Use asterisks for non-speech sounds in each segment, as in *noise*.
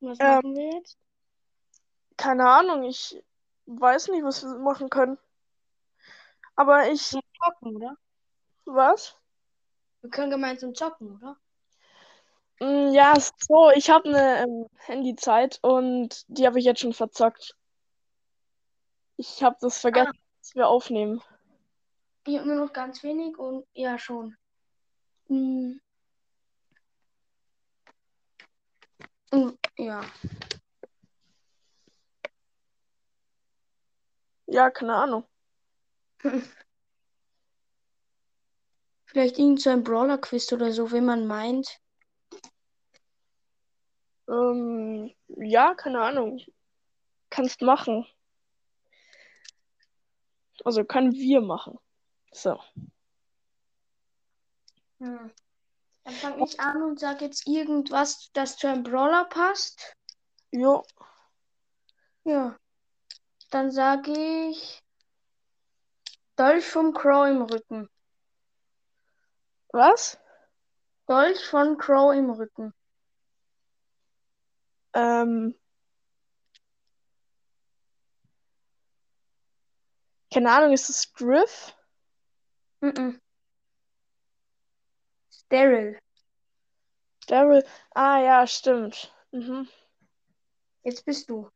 Was Ähm. machen wir jetzt? Keine Ahnung, ich weiß nicht, was wir machen können. Aber ich. Zum Zocken, oder? Was? Wir können gemeinsam zocken, oder? Mm, Ja, so, ich habe eine ähm, Handyzeit und die habe ich jetzt schon verzockt. Ich habe das vergessen, dass wir aufnehmen. Ich habe nur noch ganz wenig und ja, schon. Hm. Und, ja. Ja, keine Ahnung. *laughs* Vielleicht irgend so ein Brawler-Quiz oder so, wenn man meint. Ähm, ja, keine Ahnung. Kannst machen. Also können wir machen. So. Hm. Dann fange ich an und sage jetzt irgendwas, das zu einem Brawler passt. Jo. Ja. Dann sage ich Dolch vom Crow im Rücken. Was? Dolch von Crow im Rücken. Ähm. Keine Ahnung, ist es Griff? Mhm. Daryl. Daryl. Ah, ja, stimmt. Mhm. Jetzt bist du.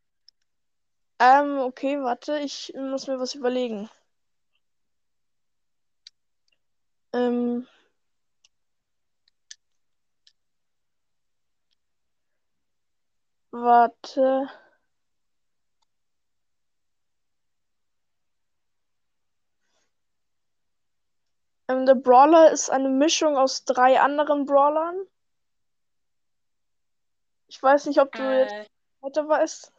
Ähm, okay, warte, ich muss mir was überlegen. Ähm. Warte. Ähm, der Brawler ist eine Mischung aus drei anderen Brawlern. Ich weiß nicht, ob du jetzt Äh, weiter weißt.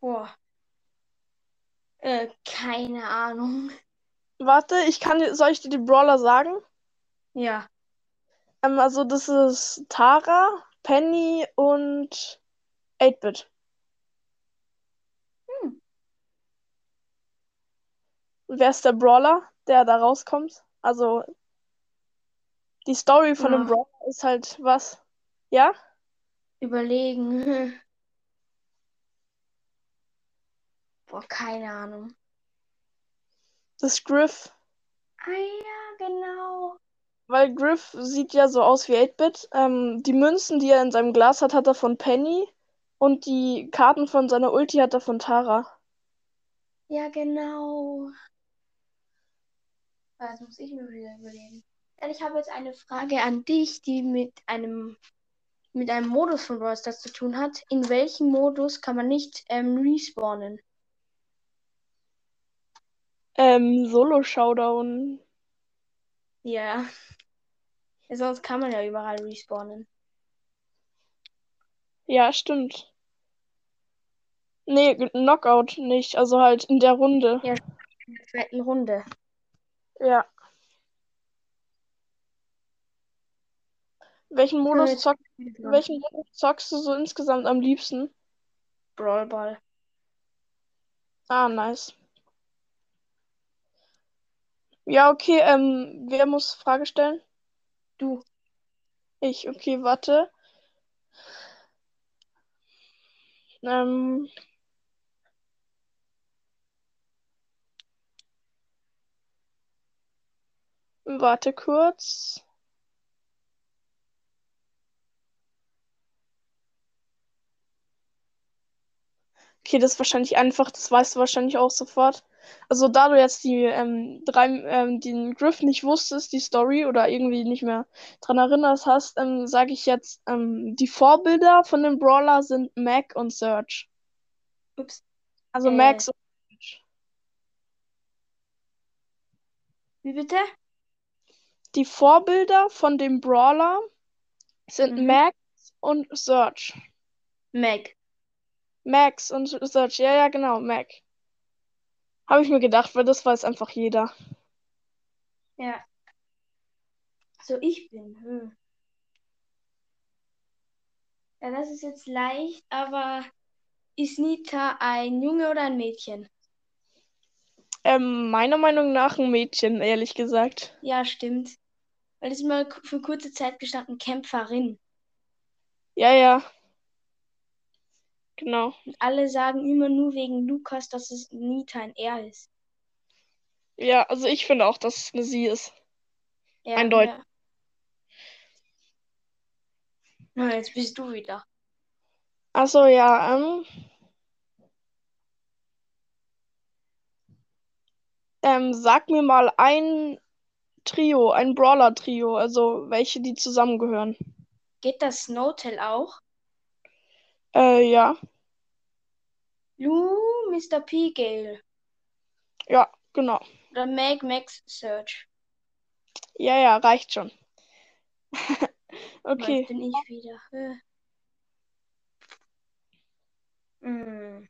boah. Äh, keine Ahnung. Warte, ich kann soll ich dir die Brawler sagen? Ja. Ähm, also das ist Tara, Penny und 8-Bit. Hm. Wer ist der Brawler, der da rauskommt? Also die Story von dem Ja. Brawler ist halt was? Ja? Überlegen. *laughs* Boah, keine Ahnung. Das ist Griff. Ah ja, genau. Weil Griff sieht ja so aus wie 8-Bit. Ähm, die Münzen, die er in seinem Glas hat, hat er von Penny. Und die Karten von seiner Ulti hat er von Tara. Ja, genau. Das muss ich mir wieder überlegen. Ich habe jetzt eine Frage an dich, die mit einem mit einem Modus von Brawl Stars zu tun hat. In welchem Modus kann man nicht ähm, respawnen? Ähm, Solo-Showdown. Ja. ja. Sonst kann man ja überall respawnen. Ja, stimmt. Nee, Knockout nicht. Also halt in der Runde. Ja. In der zweiten Runde. Ja. Welchen Modus zock, welchen Modus zockst du so insgesamt am liebsten? Brawl Ball. Ah, nice. Ja, okay, ähm, wer muss Frage stellen? Du. Ich, okay, warte. Ähm, warte kurz. Okay, das ist wahrscheinlich einfach, das weißt du wahrscheinlich auch sofort. Also da du jetzt die ähm, drei, ähm, den Griff nicht wusstest, die Story oder irgendwie nicht mehr dran erinnerst hast, ähm, sage ich jetzt, ähm, die Vorbilder von dem Brawler sind Mac und Surge. Ups. Also Äh. Max und Surge. Wie bitte? Die Vorbilder von dem Brawler sind Mhm. Max und Surge. Meg. Max und Surge, ja, ja, genau, Mac. Habe ich mir gedacht, weil das weiß einfach jeder. Ja. So, ich bin. Hm. Ja, das ist jetzt leicht, aber ist Nita ein Junge oder ein Mädchen? Ähm, meiner Meinung nach ein Mädchen, ehrlich gesagt. Ja, stimmt. Weil es ist mal für kurze Zeit gestanden Kämpferin. Ja, ja. Genau. Und alle sagen immer nur wegen Lukas, dass es Nita ein R ist. Ja, also ich finde auch, dass es eine Sie ist. Ja, Eindeutig. ja. Na, jetzt bist du wieder. Achso, ja, ähm. Ähm, sag mir mal ein Trio, ein Brawler-Trio, also welche die zusammengehören. Geht das Snowtail auch? Äh, ja. Lou, Mr. P, Gale. Ja, genau. Oder Meg, Max, Search. Ja, ja, reicht schon. *laughs* Aber Jetzt Okay. bin ich wieder. Hm.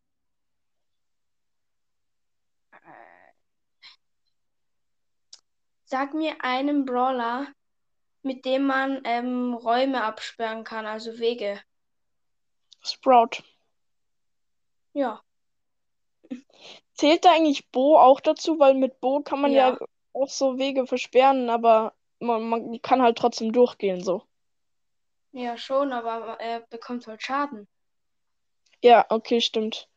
Sag mir einen Brawler, mit dem man ähm, Räume absperren kann, also Wege. Sprout. Ja, Zählt da eigentlich Bo auch dazu? Weil mit Bo kann man ja, ja, auch so Wege versperren, aber man, man kann halt trotzdem durchgehen so. ja schon, aber er bekommt halt Schaden. Ja, okay, stimmt.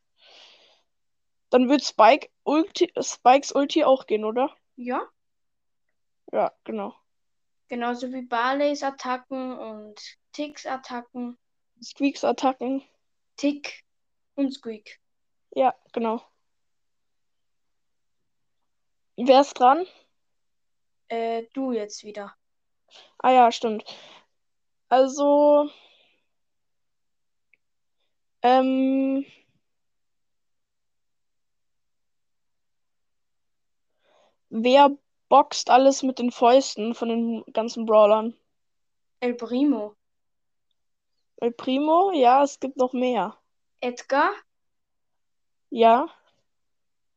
Dann wird Spike Ulti, Spikes Ulti auch gehen, oder? Ja, Ja, genau. genauso wie Barleys Attacken und Ticks Attacken. Squeaks Attacken. Tick und Squeak. Ja, genau. Wer ist dran? Äh, du jetzt wieder. Ah ja, stimmt. Also, ähm, wer boxt alles mit den Fäusten von den ganzen Brawlern? El Primo. El Primo? Ja, es gibt noch mehr. Edgar Ja,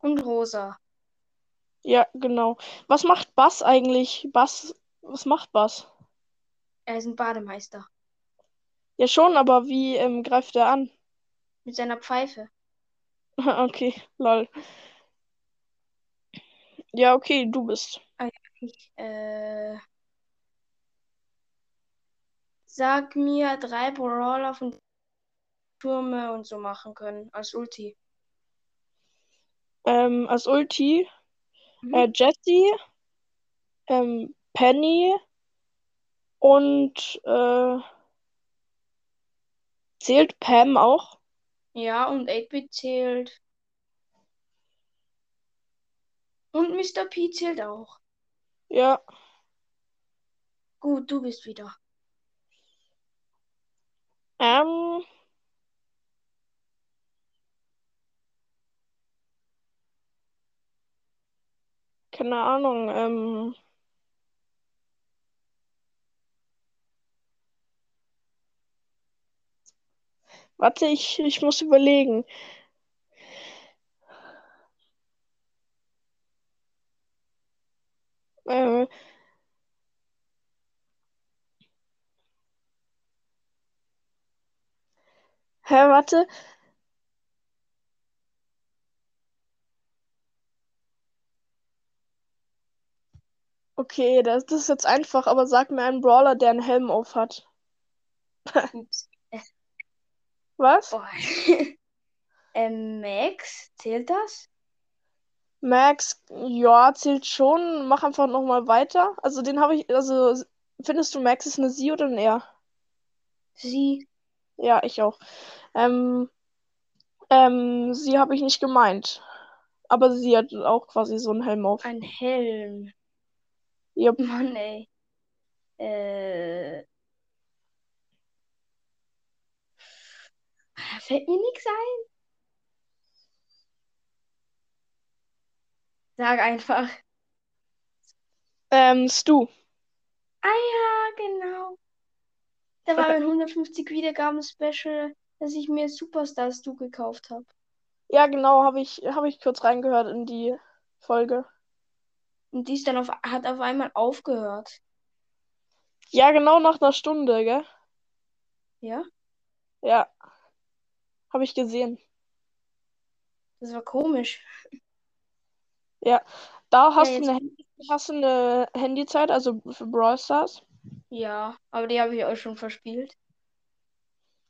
und Rosa. ja, genau. Was macht Bass eigentlich? Bass, was macht Bass? Er ist ein Bademeister. Ja, schon, aber wie ähm, greift er an? Mit seiner Pfeife. *laughs* Okay, lol. Ja, okay, du bist. Ich, äh, sag mir drei Brawler von Türme und so machen können. Als Ulti. Ähm, als Ulti Mhm. äh, Jessie, ähm, Penny und äh, zählt Pam auch? Ja, und 8-Bit zählt. Und Mr. P zählt auch. Ja, Gut, du bist wieder. Ähm, keine Ahnung, ähm, warte, ich, ich muss überlegen. Äh, hä, warte. Okay, das, das ist jetzt einfach, aber sag mir einen Brawler, der einen Helm auf hat. Ups. *laughs* Was? Boah. *laughs* ähm, Max, zählt das? Max, ja, zählt schon. Mach einfach nochmal weiter. Also den habe ich, also findest du Max ist eine Sie oder ein Er? Sie. Ja, ich auch. Ähm, ähm, sie habe ich nicht gemeint. Aber sie hat auch quasi so einen Helm auf. Ein Helm. Jupp. Mann, ey. Äh. Da fällt mir nichts ein. Sag einfach. Ähm, Stu. Ah ja, genau. Da war mein 150 Wiedergaben-Special, dass ich mir Superstars Du gekauft habe. Ja, genau, habe ich, habe ich kurz reingehört in die Folge. Und die ist dann auf, hat auf einmal aufgehört. Ja, genau nach einer Stunde, gell? Ja, Ja. Habe ich gesehen. das war komisch. Ja. Da hast Ja, du eine, hast du eine Handyzeit, also für Brawl Stars? Ja, aber die habe ich euch schon verspielt.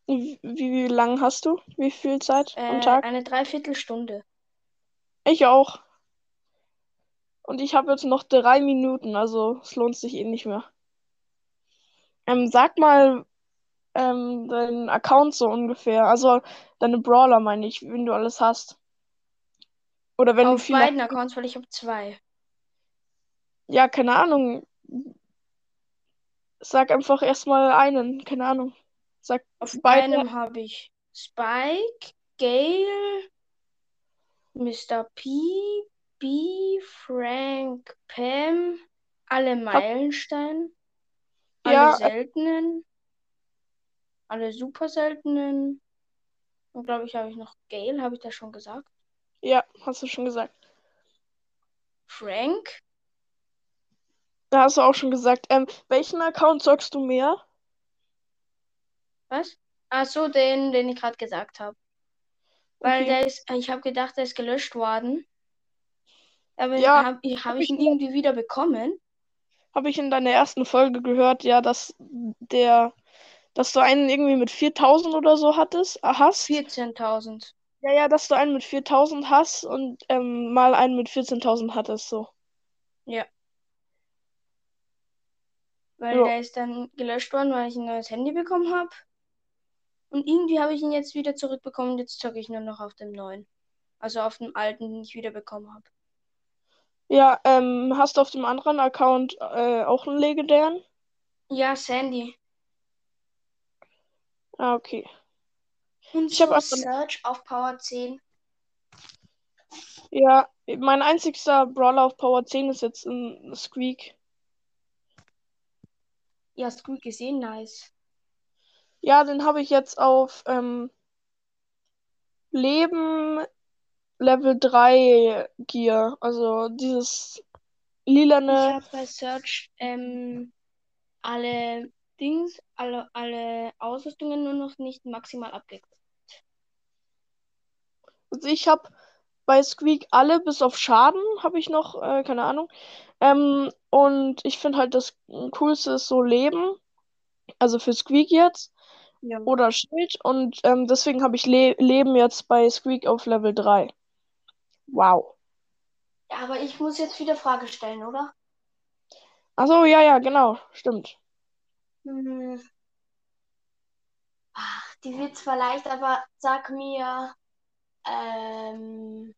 Wie, wie lang hast du? Wie viel Zeit am Äh, Tag? eine Dreiviertelstunde. Ich auch. Und ich habe jetzt noch drei Minuten, also es lohnt sich eh nicht mehr. Ähm, sag mal ähm, deinen Account so ungefähr. Also deine Brawler meine ich, wenn du alles hast. Oder wenn du Auf viele. beiden Accounts, weil ich habe zwei. Ja, keine Ahnung. Sag einfach erstmal einen, keine Ahnung. Sag Auf beide. einem habe ich Spike, Gale, Mr. P, B, Frank, Pam, alle Meilenstein, alle Ja, seltenen, alle super seltenen. Und glaube ich, habe ich noch Gale, habe ich das schon gesagt. ja, hast du schon gesagt. Frank, Da hast du auch schon gesagt. Ähm, welchen Account sagst du mehr? was? Ach so, den, den ich gerade gesagt habe. Weil Okay. der ist, ich habe gedacht, der ist gelöscht worden. Aber Ja, habe ich, hab hab ich ich ihn irgendwie wieder bekommen. Habe ich in deiner ersten Folge gehört, ja, dass der, dass du einen irgendwie mit 4000 oder so hattest, äh, hast. 14.000. Ja, ja, dass du einen mit 4000 hast und ähm, mal einen mit 14.000 hattest, so. Ja. Weil Ja. der ist dann gelöscht worden, weil ich ein neues Handy bekommen habe. Und irgendwie habe ich ihn jetzt wieder zurückbekommen und jetzt zocke ich nur noch auf dem neuen. Also auf dem alten, den ich wieder bekommen habe. Ja, ähm, hast du auf dem anderen Account äh, auch einen legendären? Ja, Sandy. Ah, okay. Und Ich hab so einfach- Search auf Power 10. Ja, mein einzigster Brawler auf Power 10 ist jetzt ein Squeak. Ja, hast gut gesehen, nice. Ja, den habe ich jetzt auf ähm, Leben Level 3 Gear. Also dieses Ich lilane. habe bei Search ähm, alle Dings, alle, alle Ausrüstungen nur noch nicht maximal abgekriegt. Also ich habe bei Squeak alle bis auf Schaden habe ich noch, äh, keine Ahnung. Ähm, und ich finde halt das Coolste ist so Leben. Also für Squeak jetzt. Ja. Oder Schild. Und ähm, deswegen habe ich Le Leben jetzt bei Squeak auf Level 3. Wow. Ja, aber ich muss jetzt wieder Frage stellen, oder? Achso, ja, ja, genau. Stimmt. Hm. Ach, die wird zwar leicht, aber sag mir ähm,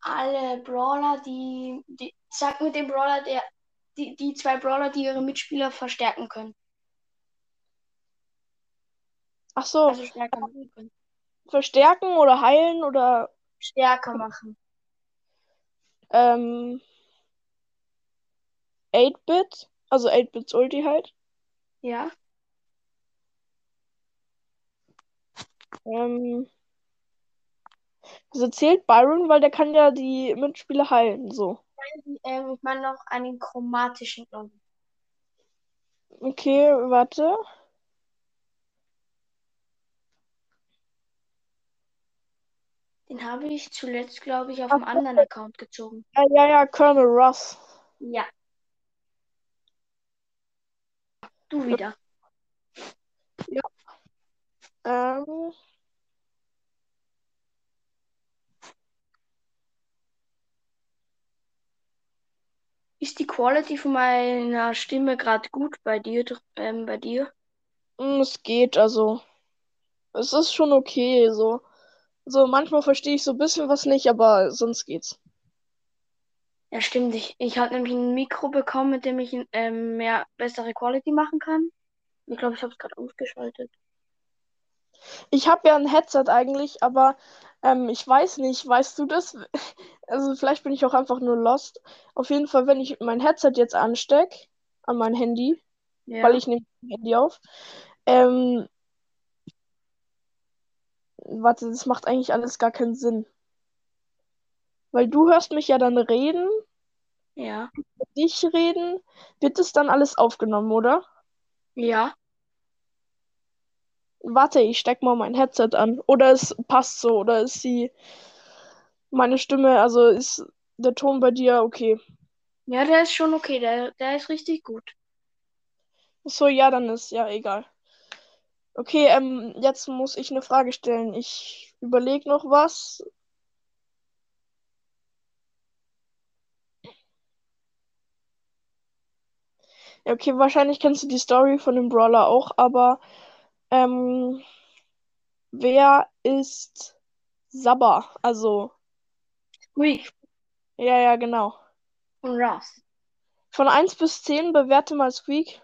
alle Brawler, die, die sag mir den Brawler, der die, die zwei Brawler, die ihre Mitspieler verstärken können. Ach so, Also stärker machen können. verstärken oder heilen oder Stärker machen. ähm, 8-Bit, also 8-Bits Ulti halt. Ja? Ähm, also zählt Byron, weil der kann ja die Mitspieler heilen, so. Ähm, ich meine noch einen chromatischen Klon. Okay, warte. Den habe ich zuletzt, glaube ich, auf einem anderen Account gezogen. Ja, ja, ja, Colonel Russ. Ja. Du wieder. Ähm, Ist die Quality von meiner Stimme gerade gut bei dir? Ähm, bei dir? mm, es geht, also. Es ist schon okay, so. So, manchmal verstehe ich so ein bisschen was nicht, aber sonst geht's. Ja, stimmt. Ich, ich habe nämlich ein Mikro bekommen, mit dem ich ähm, mehr bessere Quality machen kann. Ich glaube, ich habe es gerade ausgeschaltet. Ich habe ja ein Headset eigentlich, aber ähm, ich weiß nicht, weißt du das? *laughs* Also vielleicht bin ich auch einfach nur lost. Auf jeden Fall, wenn ich mein Headset jetzt anstecke an mein Handy, Ja. weil ich nehme mein Handy auf, ähm, warte, das macht eigentlich alles gar keinen Sinn. Weil du hörst mich ja dann reden, Ja. dich reden, wird es dann alles aufgenommen, oder? Ja. Warte, ich steck mal mein Headset an. Oder es passt so, oder ist die meine Stimme, also ist der Ton bei dir okay? Ja, der ist schon okay. Der, der ist richtig gut. So, ja, dann ist ja egal. Okay, ähm, jetzt muss ich eine Frage stellen. Ich überlege noch was. Ja, okay, wahrscheinlich kennst du die Story von dem Brawler auch, aber ähm, wer ist Sabber? Also, Squeak ja, ja, genau. und Ross. Von 1 bis 10 bewerte mal Squeak.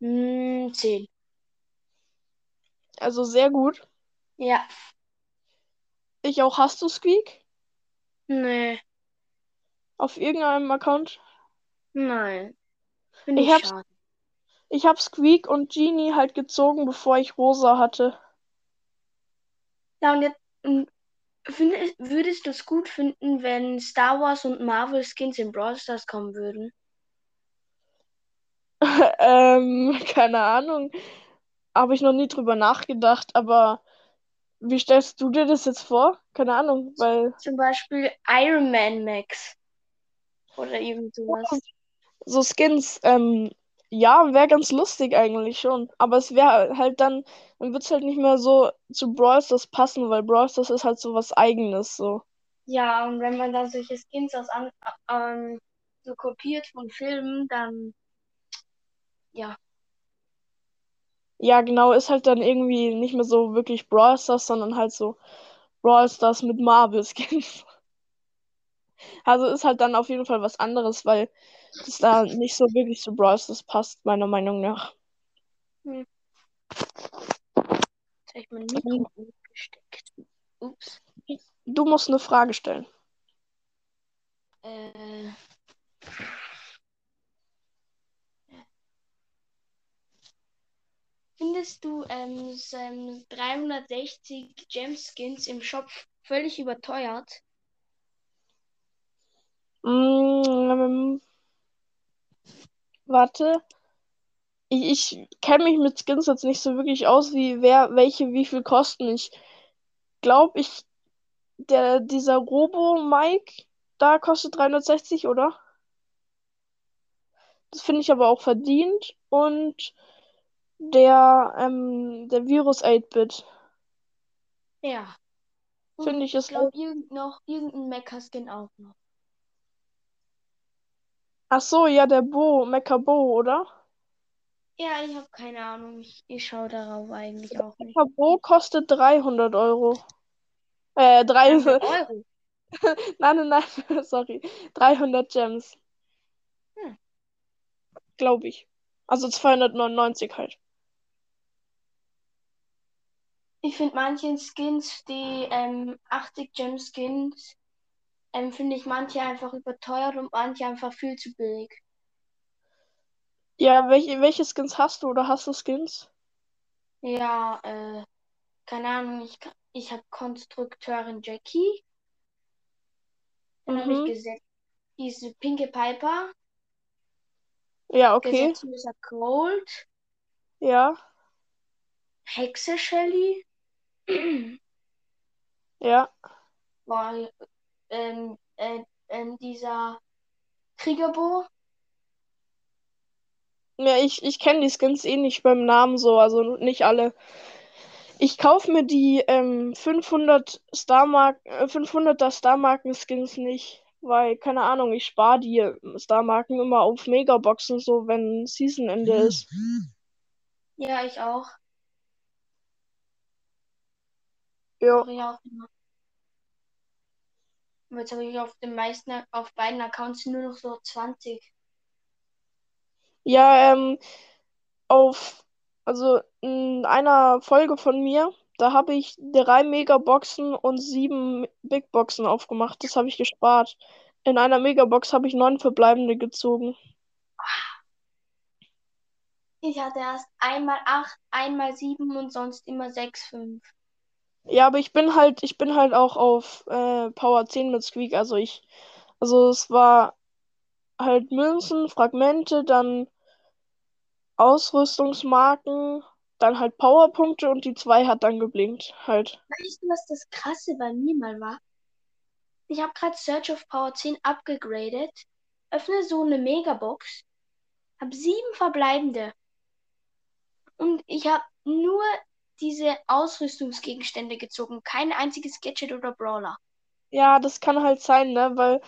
Hm, 10. Also sehr gut. Ja. Ich auch. Hast du Squeak? Nee. Auf irgendeinem Account? Nein. Finde Ich ich hab's- schade. Ich habe Squeak und Genie halt gezogen, bevor ich Rosa hatte. Ja, und jetzt und findest, würdest du es gut finden, wenn Star Wars und Marvel Skins in Brawl Stars kommen würden? *laughs* ähm, keine Ahnung. Habe ich noch nie drüber nachgedacht, aber wie stellst du dir das jetzt vor? Keine Ahnung, weil Zum Beispiel Iron Man Max. Oder irgend sowas. so Skins, ähm, ja, wäre ganz lustig eigentlich schon. Aber es wäre halt dann, dann wird es halt nicht mehr so zu Brawl Stars passen, weil Brawl Stars ist halt so was Eigenes, so. Ja, und wenn man dann solche Skins aus an, ähm, so kopiert von Filmen, dann ja. Ja, genau, ist halt dann irgendwie nicht mehr so wirklich Brawl Stars, sondern halt so Brawl Stars mit Marvel-Skins. *laughs* Also ist halt dann auf jeden Fall was anderes, weil das da nicht so wirklich zu Brawl Stars passt, meiner Meinung nach. Jetzt habe ich mein Mikro angesteckt. Ups. Du musst eine Frage stellen. Äh. Findest du ähm, so, ähm, 360 Gem-Skins im Shop völlig überteuert? Mm, warte. Ich, ich kenne mich mit Skins jetzt nicht so wirklich aus, wie wer welche wie viel kosten. Ich glaube, ich der dieser Robo Mike da kostet 360, oder? Das finde ich aber auch verdient und der ähm, der Virus 8-Bit Ja. Finde ich ich ist glaube, irgend noch irgendein Mecha-Skin auch noch. Ach so, ja, der Bo, Mecha Bo, oder? Ja, ich habe keine Ahnung. Ich, ich schaue darauf eigentlich auch nicht. Mecha Bo kostet 300 Euro. Äh, 300. 300 *laughs* Euro. Nein, nein, nein, *laughs* sorry. 300 Gems. Hm. Glaube ich. Also 299 halt. Ich finde manche Skins, die ähm, 80 Gem Skins, ähm, finde ich manche einfach überteuert und manche einfach viel zu billig. Ja, welche, welche Skins hast du oder hast du Skins? Ja, äh, keine Ahnung, ich, ich habe Konstrukteurin Jackie. Dann habe ich Mhm. gesetzt diese pinke Piper, Ja, okay. Gesetzloser Cold, Ja, Hexe Shelly, *clears throat* ja. Boah, ähm, äh, ähm, dieser Kriegerbo. Ja, ich, ich kenne die Skins eh nicht beim Namen so, also nicht alle. Ich kaufe mir die ähm, 500 Starmark, äh, 500er Starmarken-Skins nicht, weil, keine Ahnung, ich spare die äh, Starmarken immer auf Megaboxen, so wenn Seasonende ist. Ja, ich auch. Ja. Mache ich auch immer. Und jetzt habe ich auf den meisten, auf beiden Accounts nur noch so 20. Ja, ähm, auf, also in einer Folge von mir, da habe ich drei Megaboxen und sieben Big Boxen aufgemacht. Das habe ich gespart. In einer Megabox habe ich neun verbleibende gezogen. Ich hatte erst einmal 8, einmal 7 und sonst immer 6, 5. Ja, aber ich bin halt, ich bin halt auch auf äh, Power 10 mit Squeak. Also ich, also es war halt Münzen, Fragmente, dann Ausrüstungsmarken, dann halt Powerpunkte und die 2 hat dann geblinkt. Halt. Weißt du, was das Krasse bei mir mal war? Ich habe gerade Search of Power 10 abgegradet, öffne so eine Megabox, habe sieben verbleibende. Und ich habe nur diese Ausrüstungsgegenstände gezogen. Kein einziges Gadget oder Brawler. Ja, das kann halt sein, ne? Weil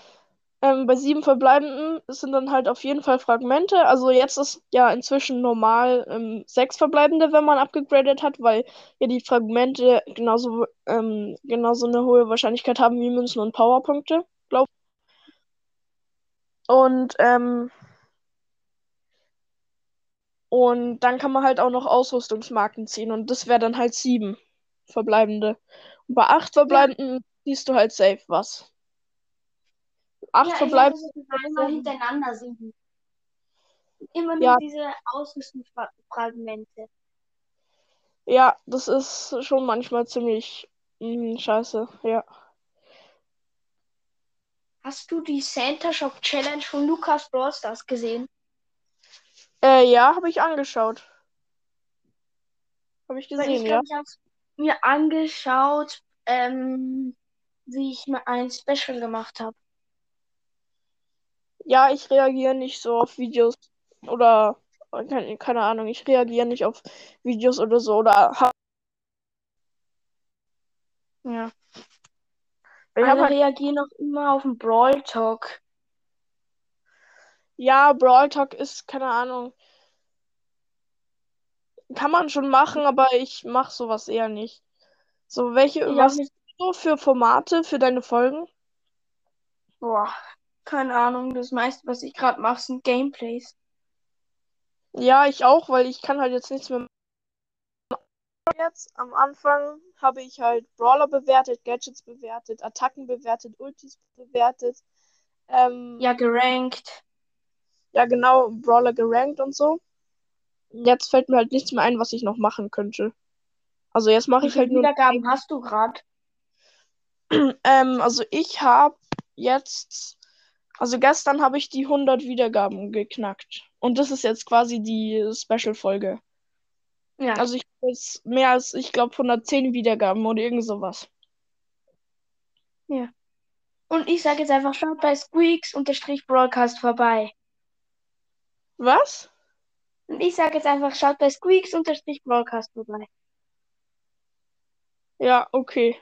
ähm, bei sieben Verbleibenden sind dann halt auf jeden Fall Fragmente. Also jetzt ist ja inzwischen normal ähm, sechs Verbleibende, wenn man abgegradet hat, weil ja die Fragmente genauso, ähm, genauso eine hohe Wahrscheinlichkeit haben wie Münzen und Powerpunkte, glaube ich. Und ähm, und dann kann man halt auch noch Ausrüstungsmarken ziehen und das wäre dann halt sieben Verbleibende. Und bei acht Verbleibenden siehst du halt safe was. Acht Ja, Verbleibende. einmal hintereinander sieben. Immer nur Ja. diese Ausrüstungsfragmente. Ja, das ist schon manchmal ziemlich mh, scheiße. Ja. Hast du die Santa Shop Challenge von Lukas Brawl Stars gesehen? Äh, ja, habe ich angeschaut. Habe ich gesehen, ich ja. ich habe mir angeschaut, ähm, wie ich mal ein Special gemacht habe. Ja, ich reagiere nicht so auf Videos oder keine, keine Ahnung, ich reagiere nicht auf Videos oder so oder Ja. ich Alle halt, reagieren auch immer auf den Brawl Talk. Ja, Brawl Talk ist keine Ahnung. Kann man schon machen, aber ich mache sowas eher nicht. So, welche, auch was nicht. so für Formate für deine Folgen? Boah, keine Ahnung. Das meiste, was ich gerade mache, sind Gameplays. Ja, ich auch, weil ich kann halt jetzt nichts mehr jetzt. Am Anfang habe ich halt Brawler bewertet, Gadgets bewertet, Attacken bewertet, Ultis bewertet. Ähm, Ja, gerankt. Ja, genau, Brawler gerankt und so. Jetzt fällt mir halt nichts mehr ein, was ich noch machen könnte. Also jetzt mache ich halt nur. Wiedergaben hast du gerade? *clears throat* Ähm, also ich habe jetzt, also gestern habe ich die 100 Wiedergaben geknackt. Und das ist jetzt quasi die Special-Folge. Ja. Also ich habe jetzt mehr als, ich glaube, 110 Wiedergaben oder irgend sowas. Und ich sage jetzt einfach, schaut bei Squeaks unterstrich Broadcast vorbei. Was? Und ich sage jetzt einfach, schaut bei Squeaks unterstrich Broadcast vorbei. Ja, okay.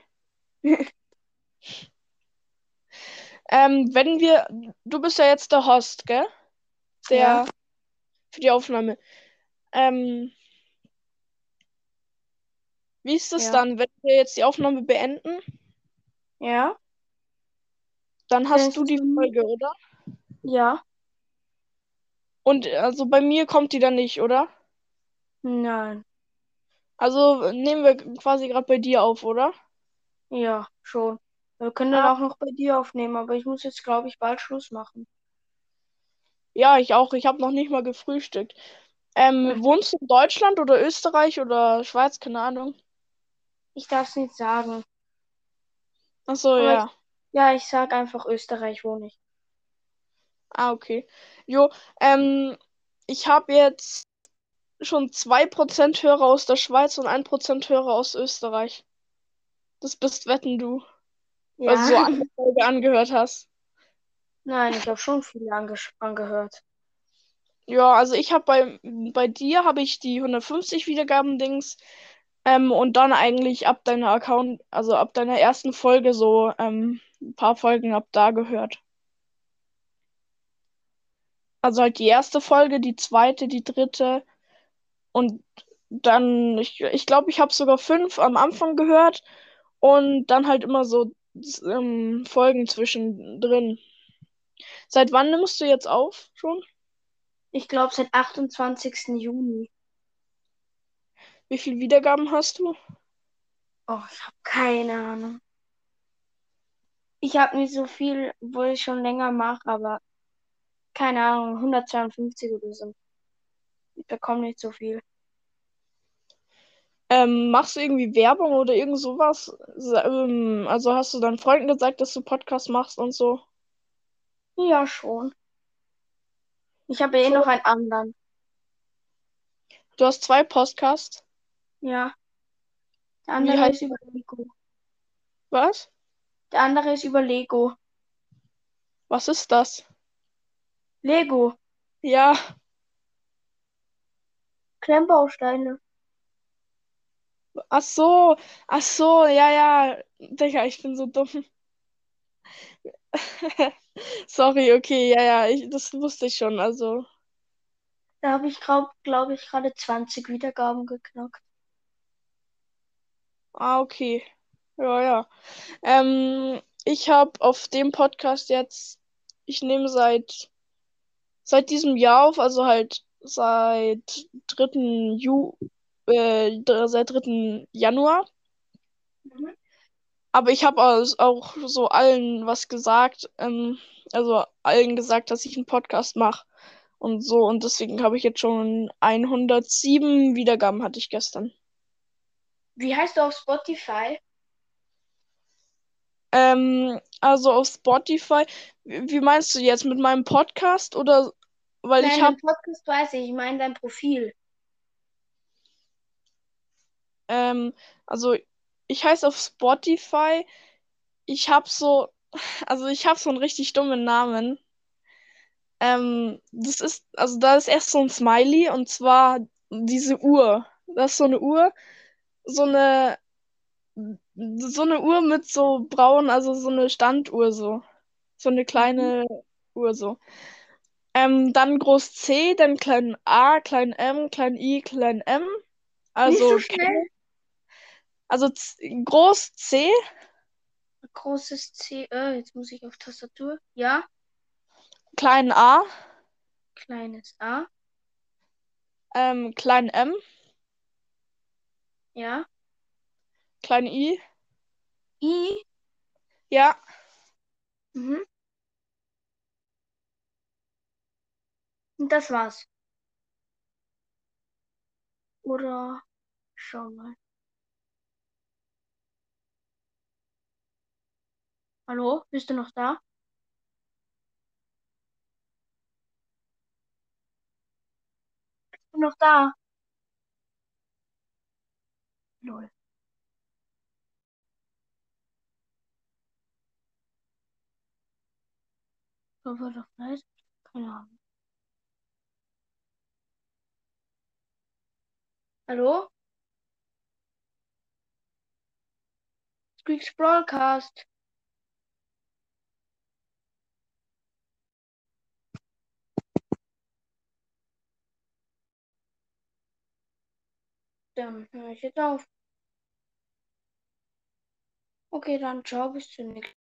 Ähm, wenn wir, du bist ja jetzt der Host, gell? Der Ja. für die Aufnahme. Ähm, wie ist das Ja. dann, wenn wir jetzt die Aufnahme beenden? Ja? Dann hast du die Folge, oder? Ja? Und also bei mir kommt die dann nicht, oder? Nein. Also nehmen wir quasi gerade bei dir auf, oder? Ja, schon. Wir können dann Ah. auch noch bei dir aufnehmen, aber ich muss jetzt, glaube ich, bald Schluss machen. Ja, ich auch. Ich habe noch nicht mal gefrühstückt. Ähm, Hm. wohnst du in Deutschland oder Österreich oder Schweiz? Keine Ahnung. Ich darf es nicht sagen. Ach so, Aber ja. Ja, ich sag einfach Österreich wohne ich. Ah, okay. Jo, ähm, ich habe jetzt schon 2% Hörer aus der Schweiz und 1% Hörer aus Österreich. Das bist wetten du, Ja. weil du so eine Folge angehört hast. Nein, ich habe schon viele ange angehört. Ja, also ich habe bei, bei dir habe ich die 150 Wiedergaben-Dings ähm, und dann eigentlich ab deiner Account, also ab deiner ersten Folge so ähm, ein paar Folgen ab da gehört. Also halt die erste Folge, die zweite, die dritte und dann, ich glaube, ich, glaub, ich habe sogar fünf am Anfang gehört und dann halt immer so ähm, Folgen zwischendrin. Seit wann nimmst du jetzt auf schon? Ich glaube seit 28. Juni. Wie viele Wiedergaben hast du? Oh, ich habe keine Ahnung. Ich habe nicht so viel, obwohl ich schon länger mache, aber keine Ahnung, 152 oder so. Ich bekomme nicht so viel. Ähm, machst du irgendwie Werbung oder irgend sowas? Ähm, also hast du deinen Freunden gesagt, dass du Podcast machst und so? Ja, schon. Ich habe eh So. noch einen anderen. Du hast zwei Podcasts? Ja. Der andere heißt ist über Lego. Was? Der andere ist über Lego. Was ist das? Lego. Ja, Klemmbausteine. ach so, ach so, ja, ja. Digga, ich bin so dumm. *laughs* Sorry, okay, ja, ja, ich, das wusste ich schon. Also, Da habe ich, glaube glaub ich, gerade 20 Wiedergaben geknackt. ah, okay. Ja, ja. Ähm, ich habe auf dem Podcast jetzt, ich nehme seit, seit diesem Jahr auf, also halt seit 3. Ju, äh, seit 3. Januar. Mhm. Aber ich habe auch so allen was gesagt, ähm, also allen gesagt, dass ich einen Podcast mache und so. Und deswegen habe ich jetzt schon 107 Wiedergaben hatte ich gestern. Wie heißt du auf Spotify? Ähm, also auf Spotify, wie meinst du jetzt mit meinem Podcast oder weil ich Nein, habe im Podcast weiß ich, ich meine dein Profil. ähm, also ich heiße auf Spotify, ich habe so, *laughs* also ich habe so einen richtig dummen Namen. Ähm, das ist, also da ist erst so ein Smiley und zwar diese Uhr. Das ist so eine Uhr, so eine, so eine Uhr mit so braun, also so eine Standuhr so. So eine Mhm. kleine Uhr so. Ähm, dann groß C, dann klein A, klein M, klein I, klein M. Nicht Also, so schnell. also groß C, Großes C. Äh, jetzt muss ich auf Tastatur. Ja. klein A, Kleines A. ähm, klein M, Ja. Klein I. I. Ja, Mhm. Und das war's. Oder schau mal. Hallo? Bist du noch da? Bist du noch da? Lol. War doch leise? Keine Ahnung. Hallo? Squeaks Broadcast. Dann höre ich jetzt auf. Okay, dann ciao, bis zum nächsten Mal.